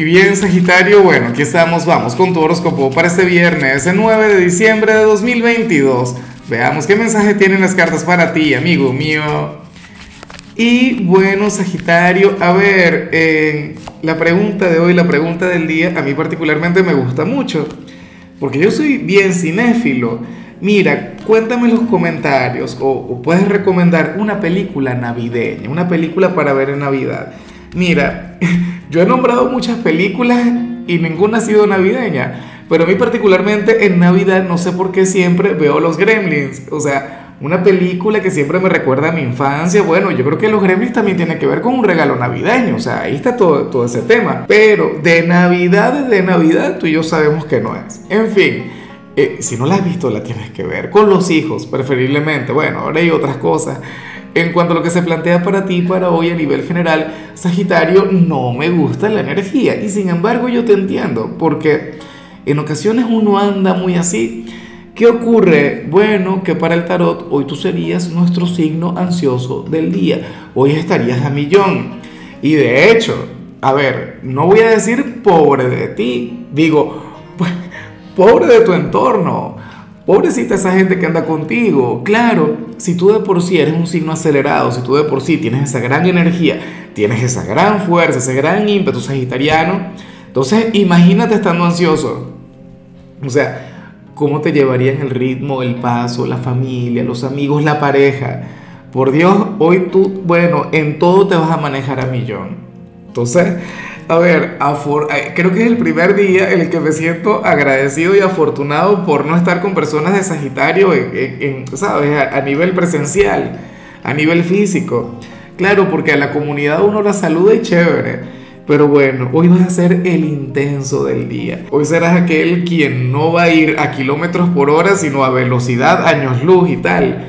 Y bien, Sagitario, bueno, aquí estamos, vamos con tu horóscopo para este viernes, el 9 de diciembre de 2022. Veamos qué mensaje tienen las cartas para ti, amigo mío. Y bueno, Sagitario, a ver, la pregunta de hoy, la pregunta del día, a mí particularmente me gusta mucho, porque yo soy bien cinéfilo. Mira, cuéntame en los comentarios o puedes recomendar una película navideña, una película para ver en Navidad. Mira, yo he nombrado muchas películas y ninguna ha sido navideña, pero a mí particularmente en Navidad no sé por qué siempre veo los Gremlins, o sea, una película que siempre me recuerda a mi infancia, bueno, yo creo que los Gremlins también tienen que ver con un regalo navideño, o sea, ahí está todo, todo ese tema, pero de Navidad, de Navidad, tú y yo sabemos que no es. En fin. Eh, si no la has visto, la tienes que ver con los hijos, preferiblemente. Bueno, ahora hay otras cosas. En cuanto a lo que se plantea para ti, para hoy a nivel general, Sagitario, no me gusta la energía. Y sin embargo yo te entiendo, porque en ocasiones uno anda muy así. ¿Qué ocurre? Bueno, que para el tarot hoy tú serías nuestro signo ansioso del día. Hoy estarías a millón. Y de hecho, a ver, no voy a decir pobre de ti, digo, pobre de tu entorno Pobrecita esa gente que anda contigo. Claro, si tú de por sí eres un signo acelerado, si tú de por sí tienes esa gran energía, tienes esa gran fuerza, ese gran ímpetu sagitariano, entonces imagínate estando ansioso. O sea, ¿cómo te llevarían el ritmo, el paso, la familia, los amigos, la pareja? Por Dios, hoy tú, bueno, en todo te vas a manejar a millón. Entonces, a ver, eh, creo que es el primer día en el que me siento agradecido y afortunado por no estar con personas de Sagitario, ¿sabes? A, nivel presencial, a nivel físico. Claro, porque a la comunidad uno la saluda y chévere. Pero bueno, hoy vas a ser el intenso del día. Hoy serás aquel quien no va a ir a kilómetros por hora, sino a velocidad, años luz y tal.